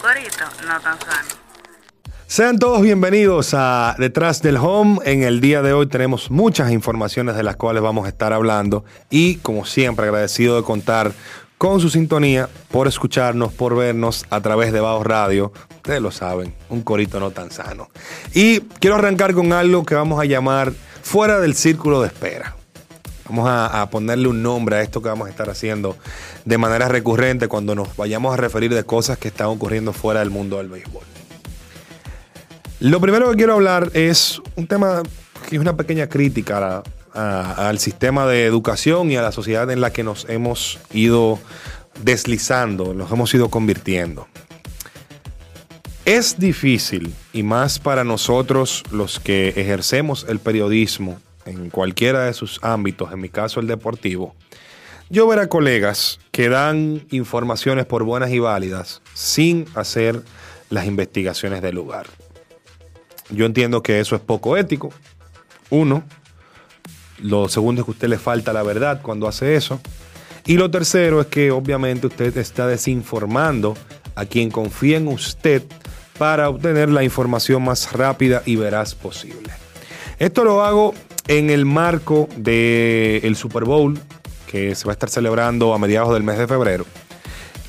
corito no tan sano. Sean todos bienvenidos a Detrás del Home. En el día de hoy tenemos muchas informaciones de las cuales vamos a estar hablando y como siempre agradecido de contar con su sintonía, por escucharnos, por vernos a través de Bajo Radio. Ustedes lo saben, un corito no tan sano. Y quiero arrancar con algo que vamos a llamar fuera del círculo de espera. Vamos a, ponerle un nombre a esto que vamos a estar haciendo de manera recurrente cuando nos vayamos a referir de cosas que están ocurriendo fuera del mundo del béisbol. Lo primero que quiero hablar es un tema que es una pequeña crítica al sistema de educación y a la sociedad en la que nos hemos ido deslizando, nos hemos ido convirtiendo. Es difícil, y más para nosotros los que ejercemos el periodismo en cualquiera de sus ámbitos, en mi caso el deportivo, yo ver a colegas que dan informaciones por buenas y válidas sin hacer las investigaciones del lugar. Yo entiendo que eso es poco ético. Uno. Lo segundo es que usted le falta la verdad cuando hace eso. Y lo tercero es que obviamente usted está desinformando a quien confía en usted para obtener la información más rápida y veraz posible. Esto lo hago en el marco del el Super Bowl que se va a estar celebrando a mediados del mes de febrero.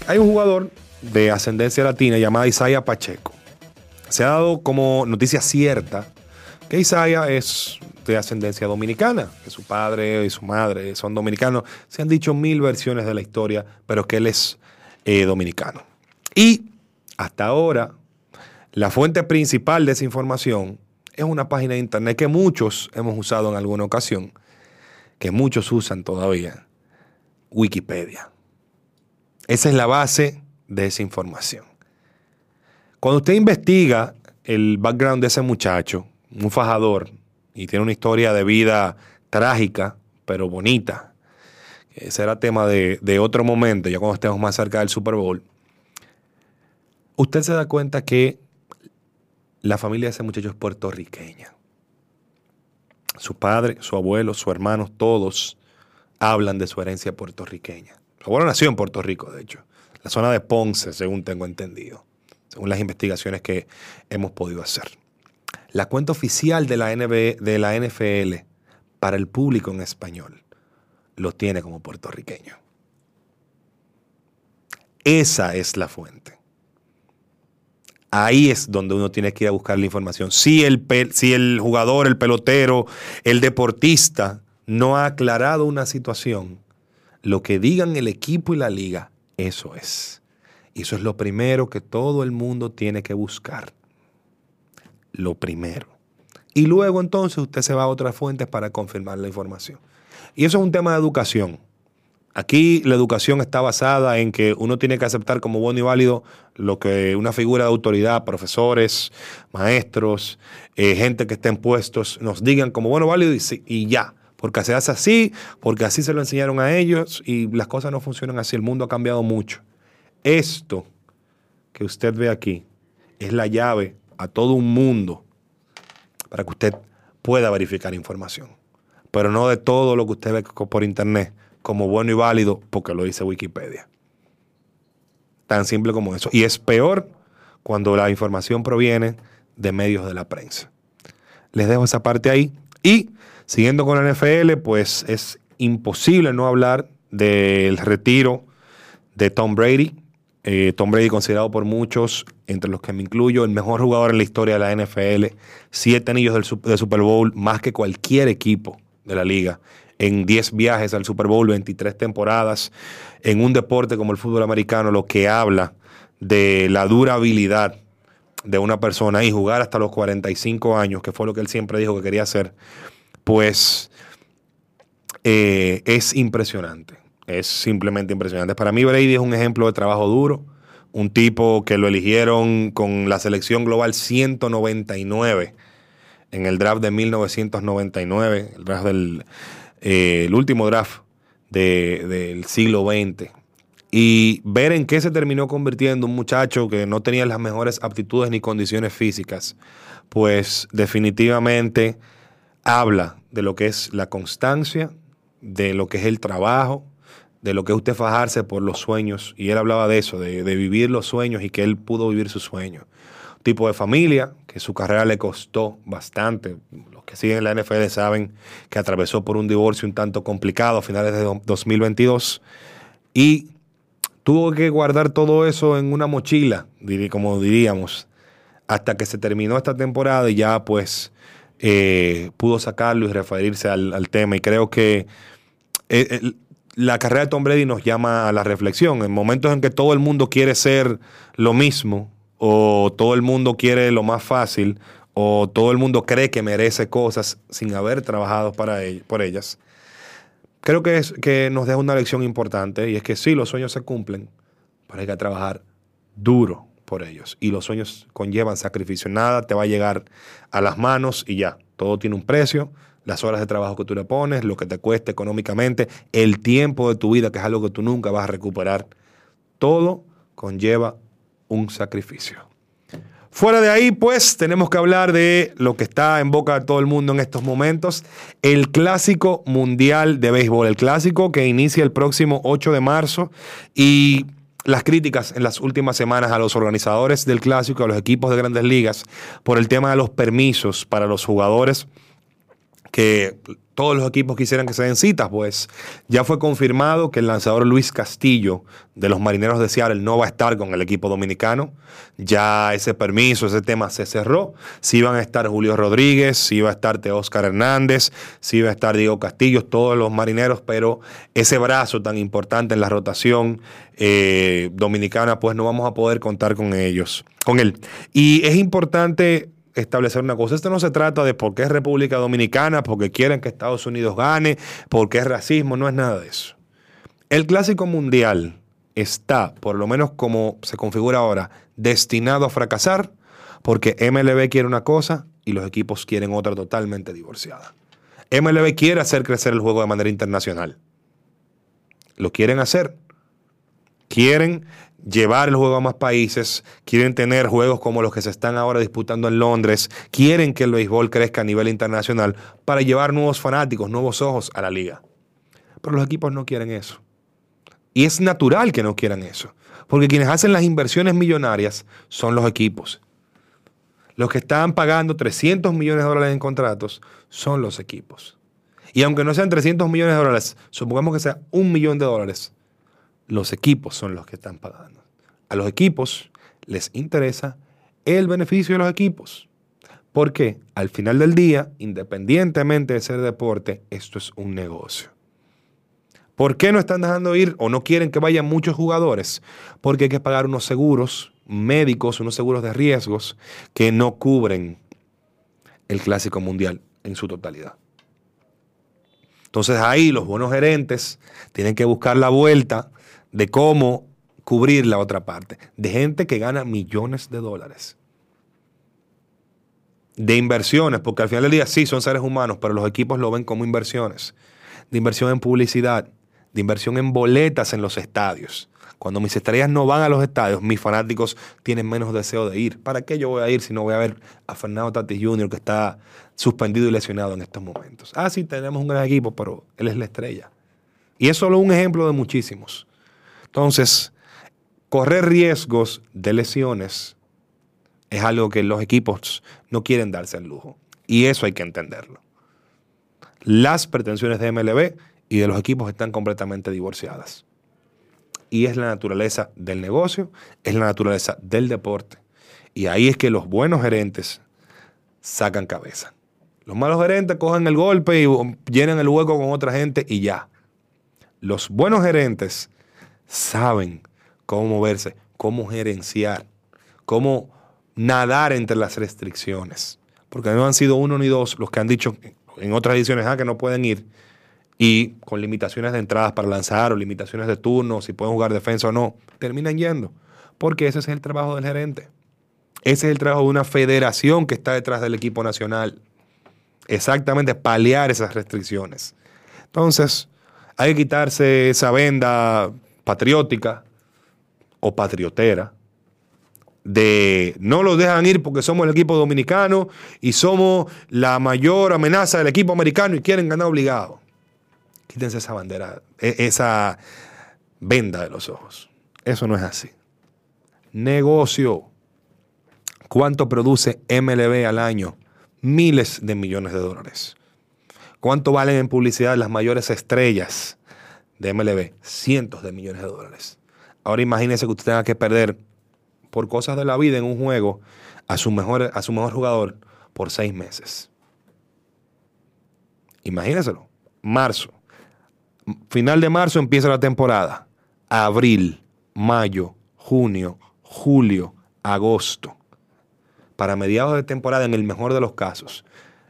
Hay un jugador de ascendencia latina llamado Isaiah Pacheco se ha dado como noticia cierta que Isaiah es de ascendencia dominicana, que su padre y su madre son dominicanos. Se han dicho mil versiones de la historia, pero que él es eh, dominicano. Y hasta ahora, la fuente principal de esa información es una página de internet que muchos hemos usado en alguna ocasión, que muchos usan todavía, Wikipedia. Esa es la base de esa información. Cuando usted investiga el background de ese muchacho, un fajador, y tiene una historia de vida trágica, pero bonita, ese era tema de, otro momento, ya cuando estemos más cerca del Super Bowl, usted se da cuenta que la familia de ese muchacho es puertorriqueña. Su padre, su abuelo, su hermano, todos hablan de su herencia puertorriqueña. Su abuelo nació en Puerto Rico, de hecho, la zona de Ponce, según tengo entendido según las investigaciones que hemos podido hacer. La cuenta oficial de la, NB, de la NFL para el público en español lo tiene como puertorriqueño. Esa es la fuente. Ahí es donde uno tiene que ir a buscar la información. Si el, si el jugador, el pelotero, el deportista no ha aclarado una situación, lo que digan el equipo y la liga, eso es. Y eso es lo primero que todo el mundo tiene que buscar. Lo primero. Y luego entonces usted se va a otras fuentes para confirmar la información. Y eso es un tema de educación. Aquí la educación está basada en que uno tiene que aceptar como bueno y válido lo que una figura de autoridad, profesores, maestros, eh, gente que esté en puestos, nos digan como bueno y válido y, y ya. Porque se hace así, porque así se lo enseñaron a ellos y las cosas no funcionan así. El mundo ha cambiado mucho. Esto que usted ve aquí es la llave a todo un mundo para que usted pueda verificar información. Pero no de todo lo que usted ve por internet como bueno y válido porque lo dice Wikipedia. Tan simple como eso. Y es peor cuando la información proviene de medios de la prensa. Les dejo esa parte ahí. Y siguiendo con la NFL, pues es imposible no hablar del retiro de Tom Brady eh, Tom Brady considerado por muchos, entre los que me incluyo, el mejor jugador en la historia de la NFL. Siete anillos del, de Super Bowl, más que cualquier equipo de la liga. En 10 viajes al Super Bowl, 23 temporadas. En un deporte como el fútbol americano, lo que habla de la durabilidad de una persona y jugar hasta los 45 años, que fue lo que él siempre dijo que quería hacer, pues eh, es impresionante es simplemente impresionante. Para mí Brady es un ejemplo de trabajo duro, un tipo que lo eligieron con la selección global 199 en el draft de 1999, el draft del eh, el último draft del siglo XX. Y ver en qué se terminó convirtiendo un muchacho que no tenía las mejores aptitudes ni condiciones físicas, pues definitivamente habla de lo que es la constancia, de lo que es el trabajo, de lo que es usted fajarse por los sueños. Y él hablaba de eso, de, vivir los sueños y que él pudo vivir sus sueños. Tipo de familia, que su carrera le costó bastante. Los que siguen la NFL saben que atravesó por un divorcio un tanto complicado a finales de 2022. Y tuvo que guardar todo eso en una mochila, como diríamos, hasta que se terminó esta temporada y ya pues eh, pudo sacarlo y referirse al, tema. Y creo que eh, la carrera de Tom Brady nos llama a la reflexión. En momentos en que todo el mundo quiere ser lo mismo, o todo el mundo quiere lo más fácil, o todo el mundo cree que merece cosas sin haber trabajado para por ellas, creo que, es, que nos deja una lección importante y es que sí, los sueños se cumplen, pero hay que trabajar duro por ellos. Y los sueños conllevan sacrificio. Nada te va a llegar a las manos y ya. Todo tiene un precio las horas de trabajo que tú le pones, lo que te cuesta económicamente, el tiempo de tu vida, que es algo que tú nunca vas a recuperar. Todo conlleva un sacrificio. Fuera de ahí, pues, tenemos que hablar de lo que está en boca de todo el mundo en estos momentos, el Clásico Mundial de Béisbol, el clásico que inicia el próximo 8 de marzo y las críticas en las últimas semanas a los organizadores del clásico, a los equipos de grandes ligas, por el tema de los permisos para los jugadores que todos los equipos quisieran que se den citas, pues ya fue confirmado que el lanzador Luis Castillo de los Marineros de Seattle no va a estar con el equipo dominicano. Ya ese permiso, ese tema se cerró. Sí van a estar Julio Rodríguez, sí va a estar Teóscar Hernández, sí va a estar Diego Castillo, todos los marineros, pero ese brazo tan importante en la rotación eh, dominicana, pues no vamos a poder contar con ellos, con él. Y es importante establecer una cosa. Esto no se trata de por qué es República Dominicana, porque quieren que Estados Unidos gane, porque es racismo, no es nada de eso. El clásico mundial está, por lo menos como se configura ahora, destinado a fracasar porque MLB quiere una cosa y los equipos quieren otra totalmente divorciada. MLB quiere hacer crecer el juego de manera internacional. Lo quieren hacer. Quieren llevar el juego a más países, quieren tener juegos como los que se están ahora disputando en Londres, quieren que el béisbol crezca a nivel internacional para llevar nuevos fanáticos, nuevos ojos a la liga. Pero los equipos no quieren eso. Y es natural que no quieran eso, porque quienes hacen las inversiones millonarias son los equipos. Los que están pagando 300 millones de dólares en contratos son los equipos. Y aunque no sean 300 millones de dólares, supongamos que sea un millón de dólares, los equipos son los que están pagando. A los equipos les interesa el beneficio de los equipos. Porque al final del día, independientemente de ser deporte, esto es un negocio. ¿Por qué no están dejando ir o no quieren que vayan muchos jugadores? Porque hay que pagar unos seguros médicos, unos seguros de riesgos que no cubren el clásico mundial en su totalidad. Entonces ahí los buenos gerentes tienen que buscar la vuelta de cómo cubrir la otra parte, de gente que gana millones de dólares. De inversiones, porque al final del día sí son seres humanos, pero los equipos lo ven como inversiones. De inversión en publicidad, de inversión en boletas en los estadios. Cuando mis estrellas no van a los estadios, mis fanáticos tienen menos deseo de ir. ¿Para qué yo voy a ir si no voy a ver a Fernando Tatis Jr. que está suspendido y lesionado en estos momentos? Ah, sí, tenemos un gran equipo, pero él es la estrella. Y es solo un ejemplo de muchísimos. Entonces, correr riesgos de lesiones es algo que los equipos no quieren darse el lujo. Y eso hay que entenderlo. Las pretensiones de MLB y de los equipos están completamente divorciadas. Y es la naturaleza del negocio, es la naturaleza del deporte. Y ahí es que los buenos gerentes sacan cabeza. Los malos gerentes cogen el golpe y llenan el hueco con otra gente y ya. Los buenos gerentes saben cómo moverse, cómo gerenciar, cómo nadar entre las restricciones. Porque no han sido uno ni dos los que han dicho en otras ediciones ah, que no pueden ir y con limitaciones de entradas para lanzar o limitaciones de turno, si pueden jugar defensa o no, terminan yendo. Porque ese es el trabajo del gerente. Ese es el trabajo de una federación que está detrás del equipo nacional. Exactamente, paliar esas restricciones. Entonces, hay que quitarse esa venda patriótica o patriotera de no los dejan ir porque somos el equipo dominicano y somos la mayor amenaza del equipo americano y quieren ganar obligado. Quítense esa bandera, e, esa, venda de los ojos. Eso no es así. Negocio. ¿Cuánto produce MLB al año? Miles de millones de dólares. ¿Cuánto valen en publicidad las mayores estrellas de MLB? Cientos de millones de dólares. Ahora imagínese que usted tenga que perder por cosas de la vida en un juego a su mejor, a su mejor jugador por seis meses. Imagínenselo. Marzo. Final de marzo empieza la temporada. Abril, mayo, junio, julio, agosto para mediados de temporada en el mejor de los casos.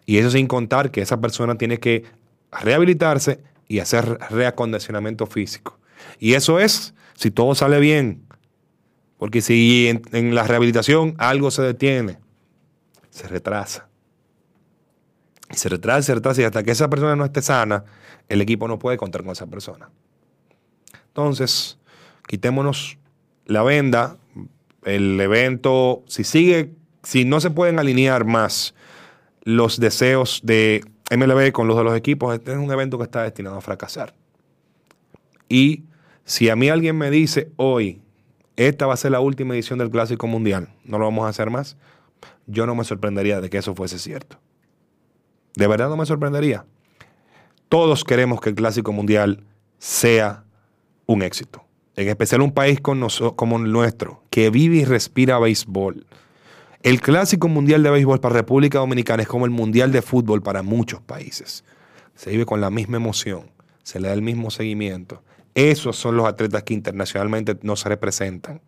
Y eso sin contar que esa persona tiene que rehabilitarse y hacer reacondicionamiento físico. Y eso es si todo sale bien. Porque si en, la rehabilitación algo se detiene, se retrasa. Y se retrasa, se retrasa y hasta que esa persona no esté sana, el equipo no puede contar con esa persona. Entonces, quitémonos la venda. El evento, si sigue si no se pueden alinear más los deseos de MLB con los de los equipos, este es un evento que está destinado a fracasar. Y si a mí alguien me dice hoy, esta va a ser la última edición del Clásico Mundial, no lo vamos a hacer más, yo no me sorprendería de que eso fuese cierto. De verdad no me sorprendería. Todos queremos que el Clásico Mundial sea un éxito. En especial un país como el nuestro, que vive y respira béisbol el clásico mundial de béisbol para República Dominicana es como el mundial de fútbol para muchos países. Se vive con la misma emoción, se le da el mismo seguimiento. Esos son los atletas que internacionalmente no se representan.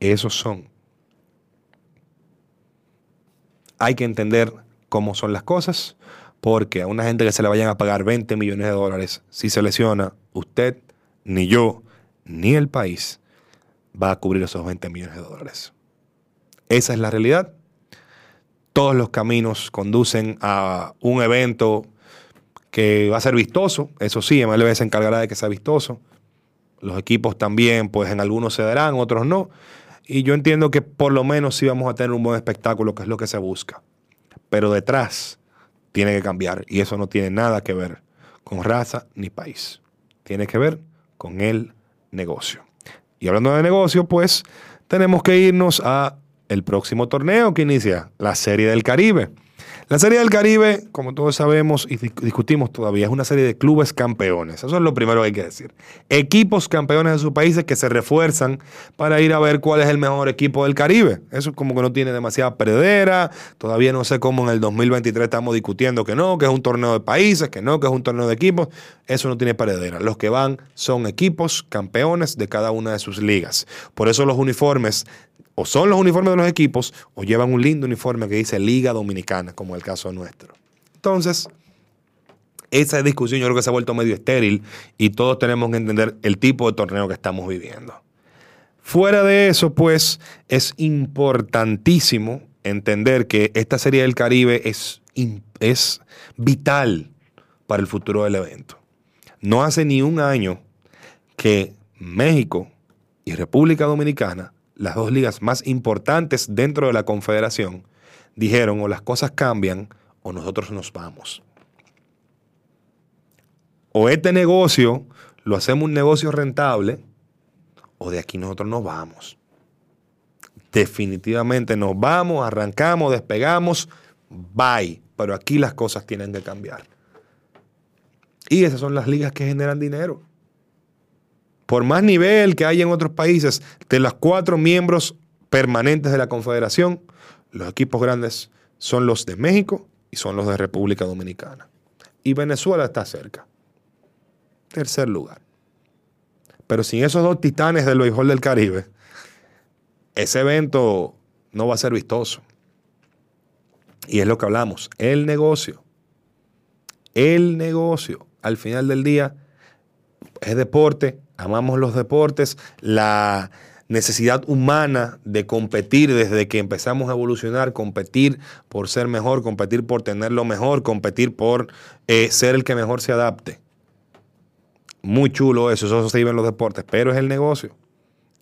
Esos son. Hay que entender cómo son las cosas, porque a una gente que se le vayan a pagar 20 millones de dólares, si se lesiona, usted, ni yo, ni el país va a cubrir esos 20 millones de dólares. Esa es la realidad. Todos los caminos conducen a un evento que va a ser vistoso. Eso sí, MLB se encargará de que sea vistoso. Los equipos también, pues en algunos se darán, otros no. Y yo entiendo que por lo menos sí vamos a tener un buen espectáculo, que es lo que se busca. Pero detrás tiene que cambiar. Y eso no tiene nada que ver con raza ni país. Tiene que ver con el negocio. Y hablando de negocio, pues tenemos que irnos a el próximo torneo que inicia, la Serie del Caribe. La Serie del Caribe, como todos sabemos y discutimos todavía, es una serie de clubes campeones. Eso es lo primero que hay que decir. Equipos campeones de sus países que se refuerzan para ir a ver cuál es el mejor equipo del Caribe. Eso es como que no tiene demasiada perdedera. Todavía no sé cómo en el 2023 estamos discutiendo que no, que es un torneo de países, que no, que es un torneo de equipos. Eso no tiene perdedera. Los que van son equipos campeones de cada una de sus ligas. Por eso los uniformes o son los uniformes de los equipos o llevan un lindo uniforme que dice Liga Dominicana, como el caso nuestro. Entonces, esa discusión yo creo que se ha vuelto medio estéril y todos tenemos que entender el tipo de torneo que estamos viviendo. Fuera de eso, pues, es importantísimo entender que esta Serie del Caribe es, es vital para el futuro del evento. No hace ni un año que México y República Dominicana las dos ligas más importantes dentro de la confederación, dijeron o las cosas cambian o nosotros nos vamos. O este negocio lo hacemos un negocio rentable o de aquí nosotros nos vamos. Definitivamente nos vamos, arrancamos, despegamos, bye. Pero aquí las cosas tienen que cambiar. Y esas son las ligas que generan dinero por más nivel que hay en otros países, de los cuatro miembros permanentes de la Confederación, los equipos grandes son los de México y son los de República Dominicana. Y Venezuela está cerca. Tercer lugar. Pero sin esos dos titanes del béisbol del Caribe, ese evento no va a ser vistoso. Y es lo que hablamos, el negocio. El negocio, al final del día, es deporte, amamos los deportes, la necesidad humana de competir desde que empezamos a evolucionar, competir por ser mejor, competir por tener lo mejor, competir por eh, ser el que mejor se adapte. Muy chulo eso, eso se vive en los deportes, pero es el negocio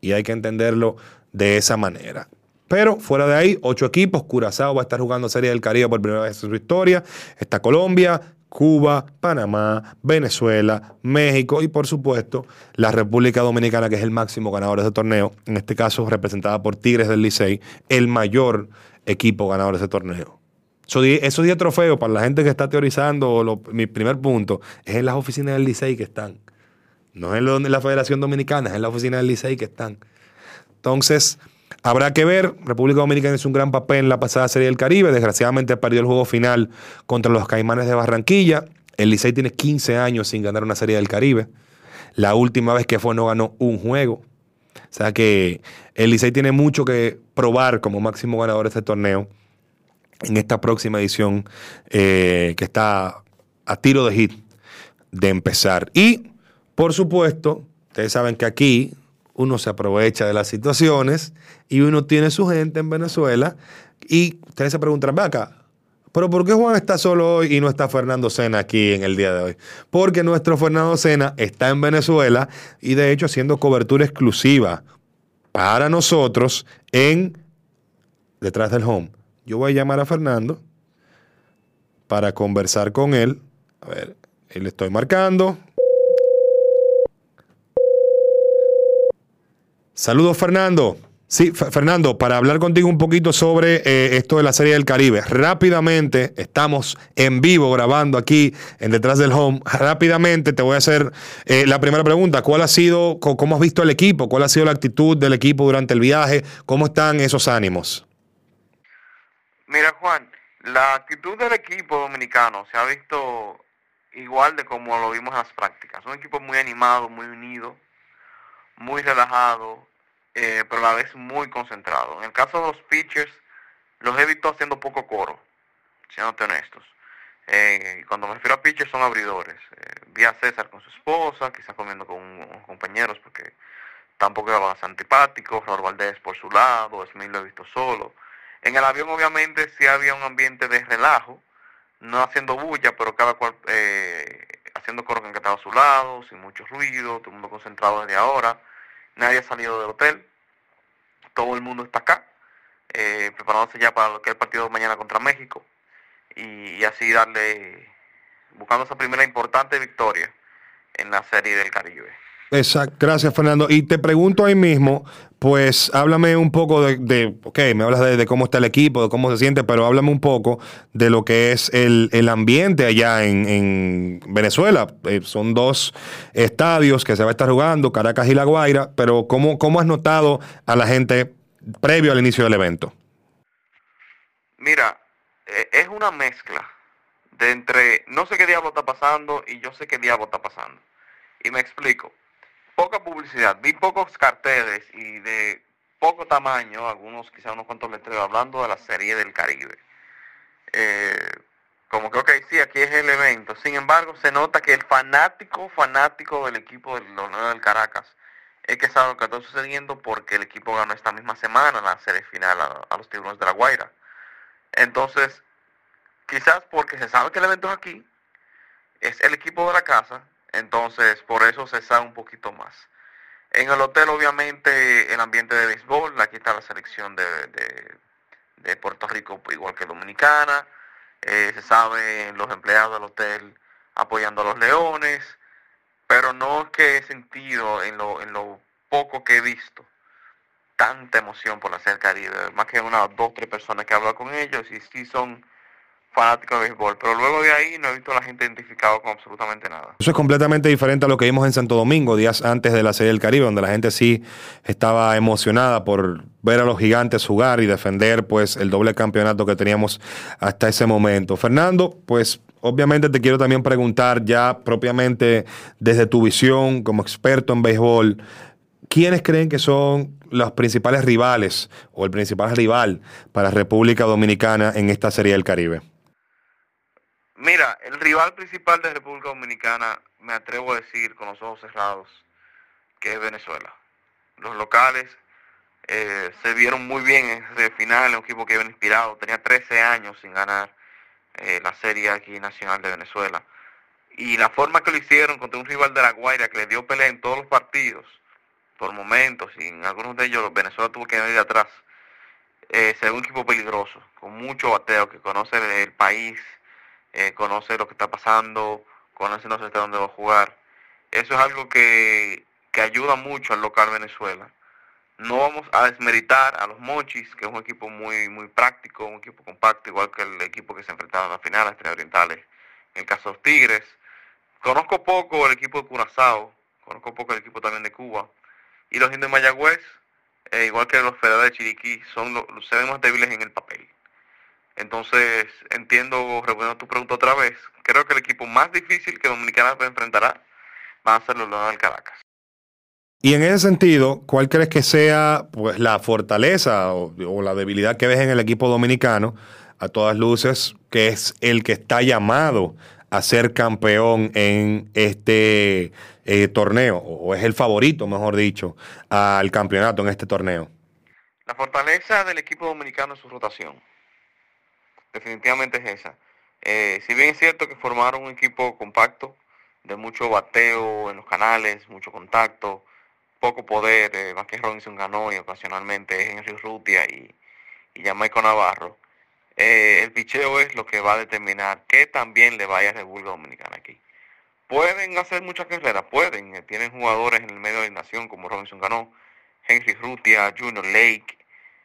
y hay que entenderlo de esa manera. Pero fuera de ahí, ocho equipos, Curazao va a estar jugando Serie del Caribe por primera vez en su historia, está Colombia, Cuba, Panamá, Venezuela, México y por supuesto la República Dominicana, que es el máximo ganador de ese torneo, en este caso representada por Tigres del Licey, el mayor equipo ganador de ese torneo. Esos 10 trofeos, para la gente que está teorizando, mi primer punto, es en las oficinas del Licey que están. No es en la Federación Dominicana, es en la oficina del Licey que están. Entonces, Habrá que ver, República Dominicana hizo un gran papel en la pasada Serie del Caribe, desgraciadamente perdió el juego final contra los Caimanes de Barranquilla. El Licey tiene 15 años sin ganar una Serie del Caribe. La última vez que fue no ganó un juego. O sea que el Licey tiene mucho que probar como máximo ganador de este torneo en esta próxima edición eh, que está a tiro de hit de empezar. Y, por supuesto, ustedes saben que aquí uno se aprovecha de las situaciones y uno tiene su gente en Venezuela y ustedes se preguntarán, ve acá, pero ¿por qué Juan está solo hoy y no está Fernando Sena aquí en el día de hoy? Porque nuestro Fernando Sena está en Venezuela y de hecho haciendo cobertura exclusiva para nosotros en detrás del home. Yo voy a llamar a Fernando para conversar con él. A ver, le estoy marcando. Saludos, Fernando. Sí, Fernando, para hablar contigo un poquito sobre eh, esto de la Serie del Caribe. Rápidamente, estamos en vivo grabando aquí en Detrás del Home. Rápidamente te voy a hacer eh, la primera pregunta. ¿Cuál ha sido, cómo has visto el equipo? ¿Cuál ha sido la actitud del equipo durante el viaje? ¿Cómo están esos ánimos? Mira, Juan, la actitud del equipo dominicano se ha visto igual de como lo vimos en las prácticas. Un equipo muy animado, muy unido, muy relajado, eh, pero a la vez muy concentrado. En el caso de los pitchers, los he visto haciendo poco coro, siendo honestos. Eh, cuando me refiero a pitchers son abridores. Eh, vi a César con su esposa, quizás comiendo con unos compañeros porque tampoco era más antipático, Raúl Valdés por su lado, Smith lo he visto solo. En el avión obviamente sí había un ambiente de relajo, no haciendo bulla, pero cada cual eh, haciendo coro que estaba a su lado, sin mucho ruido, todo el mundo concentrado desde ahora nadie ha salido del hotel, todo el mundo está acá, eh, preparándose ya para lo que es el partido de mañana contra México y, así darle, buscando esa primera importante victoria en la serie del Caribe. Exacto, gracias Fernando. Y te pregunto ahí mismo, pues háblame un poco de, ok, me hablas de, cómo está el equipo, de cómo se siente, pero háblame un poco de lo que es el, ambiente allá en, Venezuela. Eh, son dos estadios que se va a estar jugando, Caracas y La Guaira, pero ¿cómo, cómo has notado a la gente previo al inicio del evento? Mira, eh, es una mezcla de entre no sé qué diablo está pasando y yo sé qué diablo está pasando. Y me explico poca publicidad, vi pocos carteles y de poco tamaño, algunos quizás unos cuantos letreros, hablando de la serie del Caribe. Eh, como que, ok, sí, aquí es el evento. Sin embargo, se nota que el fanático, fanático del equipo del, del Caracas, es que sabe lo que está sucediendo porque el equipo ganó esta misma semana la serie final a, los tiburones de la Guaira. Entonces, quizás porque se sabe que el evento es aquí, es el equipo de la casa, entonces, por eso se sabe un poquito más. En el hotel, obviamente, el ambiente de béisbol, aquí está la selección de, de, Puerto Rico, igual que Dominicana. Eh, se sabe los empleados del hotel apoyando a los leones, pero no es que he sentido en lo, en lo poco que he visto tanta emoción por la Serie Caribe, más que unas dos, tres personas que hablo con ellos y sí son fanático de béisbol, pero luego de ahí no he visto a la gente identificado con absolutamente nada. Eso es completamente diferente a lo que vimos en Santo Domingo, días antes de la Serie del Caribe, donde la gente sí estaba emocionada por ver a los gigantes jugar y defender pues el doble campeonato que teníamos hasta ese momento. Fernando, pues obviamente te quiero también preguntar ya propiamente desde tu visión como experto en béisbol, ¿quiénes creen que son los principales rivales o el principal rival para República Dominicana en esta Serie del Caribe? Mira, el rival principal de República Dominicana, me atrevo a decir con los ojos cerrados, que es Venezuela. Los locales eh, se vieron muy bien en ese final, un equipo que iba inspirado, tenía 13 años sin ganar eh, la serie aquí nacional de Venezuela. Y la forma que lo hicieron contra un rival de la Guaira que le dio pelea en todos los partidos, por momentos, y en algunos de ellos Venezuela tuvo que venir atrás, eh, se un equipo peligroso, con mucho bateo, que conoce el país, eh, conoce lo que está pasando, conoce no sé dónde va a jugar. Eso es algo que, que ayuda mucho al local Venezuela. No vamos a desmeritar a los Mochis, que es un equipo muy muy práctico, un equipo compacto, igual que el equipo que se enfrentaron a la final, a Estrellas Orientales, en el caso de los Tigres. Conozco poco el equipo de Curazao, conozco poco el equipo también de Cuba. Y los indios de Mayagüez, eh, igual que los federales de Chiriquí, son los, se ven más débiles en el papel. Entonces, entiendo, respondiendo tu pregunta otra vez, creo que el equipo más difícil que Dominicana enfrentará va a ser los Leones del Caracas. Y en ese sentido, ¿cuál crees que sea pues, la fortaleza o, o, la debilidad que ves en el equipo dominicano? A todas luces, que es el que está llamado a ser campeón en este eh, torneo, o es el favorito, mejor dicho, al campeonato en este torneo. La fortaleza del equipo dominicano es su rotación. Definitivamente es esa. Eh, si bien es cierto que formaron un equipo compacto, de mucho bateo en los canales, mucho contacto, poco poder, eh, más que Robinson ganó y ocasionalmente Henry Rutia y, y Jamaico Navarro. Eh, el picheo es lo que va a determinar que también le vaya a República Dominicana aquí. Pueden hacer muchas carreras, pueden. Eh, tienen jugadores en el medio de la nación como Robinson Ganó, Henry Rutia, Junior Lake,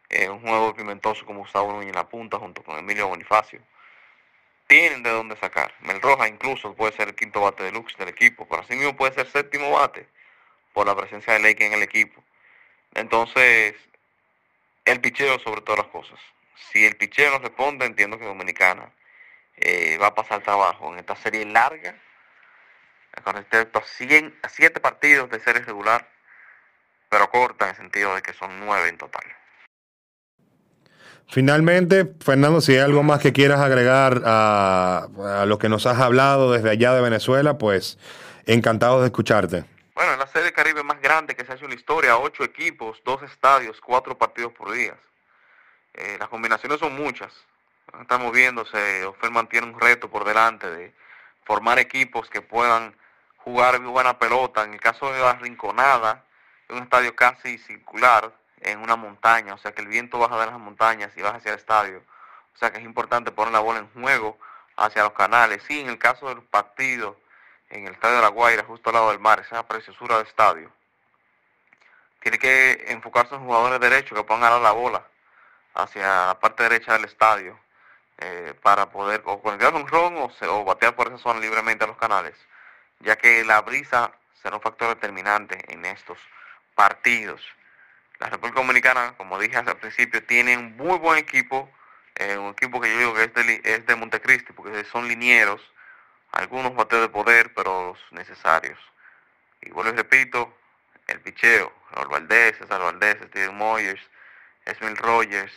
eh, un jugador pimentoso como Gustavo Núñez en la punta junto con Emilio Bonifacio. Tienen de dónde sacar. Mel Roja incluso puede ser el quinto bate de Lux del equipo, pero así mismo puede ser séptimo bate por la presencia de Lake en el equipo. Entonces, el picheo sobre todas las cosas. Si el picheo no responde, entiendo que Dominicana eh, va a pasar trabajo en esta serie larga, con respecto a, 100, a 7 partidos de serie regular, pero corta en el sentido de que son 9 en total. Finalmente, Fernando, si hay algo más que quieras agregar a, lo que nos has hablado desde allá de Venezuela, pues encantado de escucharte. Bueno, es la serie Caribe más grande que se ha hecho en la historia, ocho equipos, dos estadios, cuatro partidos por día. Eh, las combinaciones son muchas. Estamos viéndose, Oferman tiene un reto por delante de formar equipos que puedan jugar buena pelota. En el caso de la Rinconada, un estadio casi circular en una montaña, o sea que el viento baja de las montañas y baja hacia el estadio. O sea que es importante poner la bola en juego hacia los canales. Sí, en el caso de los partidos en el estadio de La Guaira, justo al lado del mar, esa preciosura del estadio. Tiene que enfocarse en jugadores derechos que puedan ganar la bola hacia la parte derecha del estadio eh, para poder o conectar un ron o, se, o batear por esa zona libremente a los canales, ya que la brisa será un factor determinante en estos partidos. La República Dominicana, como dije al principio, tiene un muy buen equipo, eh, un equipo que yo digo que es de, es de Montecristi, porque son linieros, algunos bateos de poder, pero los necesarios. Y vuelvo y repito, el picheo, Raúl Valdés, César Valdés, Steven Moyers, Esmil Rogers,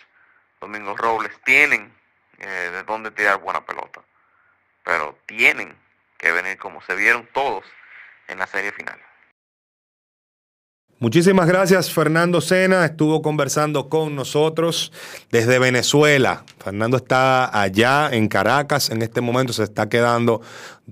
Domingo Robles, tienen eh, de dónde tirar buena pelota. Pero tienen que venir como se vieron todos en la serie final. Muchísimas gracias, Fernando Sena. Estuvo conversando con nosotros desde Venezuela. Fernando está allá en Caracas en este momento, se está quedando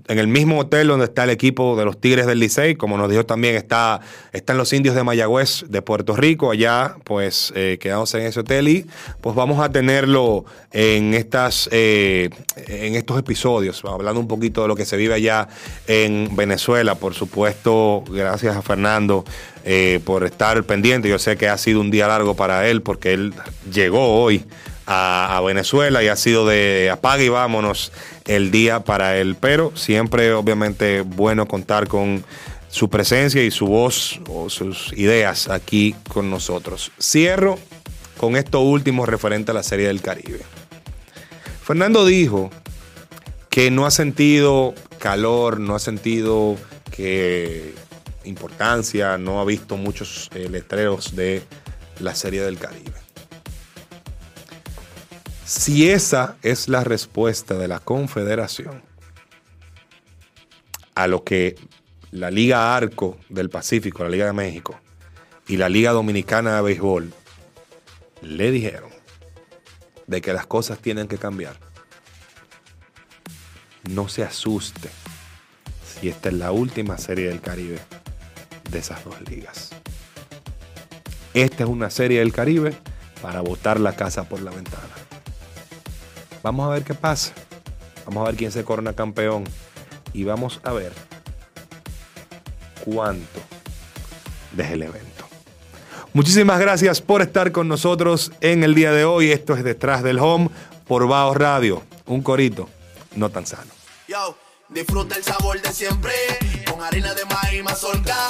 en el mismo hotel donde está el equipo de los Tigres del Licey, como nos dijo también, está, están los indios de Mayagüez de Puerto Rico, allá pues eh, quedamos en ese hotel y pues vamos a tenerlo en, estas, eh, en estos episodios, hablando un poquito de lo que se vive allá en Venezuela, por supuesto, gracias a Fernando eh, por estar pendiente, yo sé que ha sido un día largo para él porque él llegó hoy a, a Venezuela y ha sido de apague y vámonos el día para él. Pero siempre, obviamente, bueno contar con su presencia y su voz o sus ideas aquí con nosotros. Cierro con esto último referente a la Serie del Caribe. Fernando dijo que no ha sentido calor, no ha sentido que importancia, no ha visto muchos eh, letreros de la Serie del Caribe. Si esa es la respuesta de la Confederación a lo que la Liga Arco del Pacífico, la Liga de México y la Liga Dominicana de Béisbol le dijeron de que las cosas tienen que cambiar, no se asuste si esta es la última serie del Caribe de esas dos ligas. Esta es una serie del Caribe para botar la casa por la ventana. Vamos a ver qué pasa. Vamos a ver quién se corona campeón. Y vamos a ver cuánto deja el evento. Muchísimas gracias por estar con nosotros en el día de hoy. Esto es Detrás del Home por Baos Radio. Un corito no tan sano. Disfruta el sabor de siempre con harina de maíz mazorca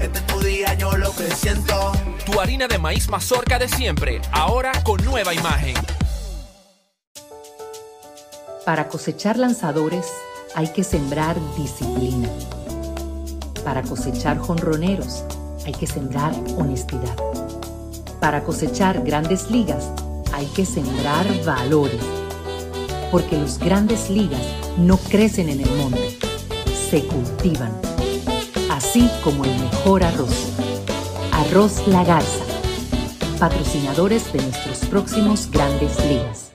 Este es tu día, yo lo que siento. Tu harina de maíz mazorca de siempre, ahora con nueva imagen. Para cosechar lanzadores hay que sembrar disciplina. Para cosechar jonroneros hay que sembrar honestidad. Para cosechar grandes ligas hay que sembrar valores. Porque los grandes ligas no crecen en el monte, se cultivan. Así como el mejor arroz. Arroz La Garza. Patrocinadores de nuestros próximos grandes ligas.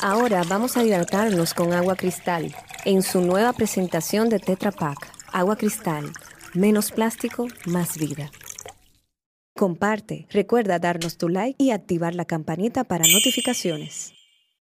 Ahora vamos a hidratarnos con agua cristal en su nueva presentación de Tetra Pak. Agua cristal, menos plástico, más vida. Comparte, recuerda darnos tu like y activar la campanita para notificaciones.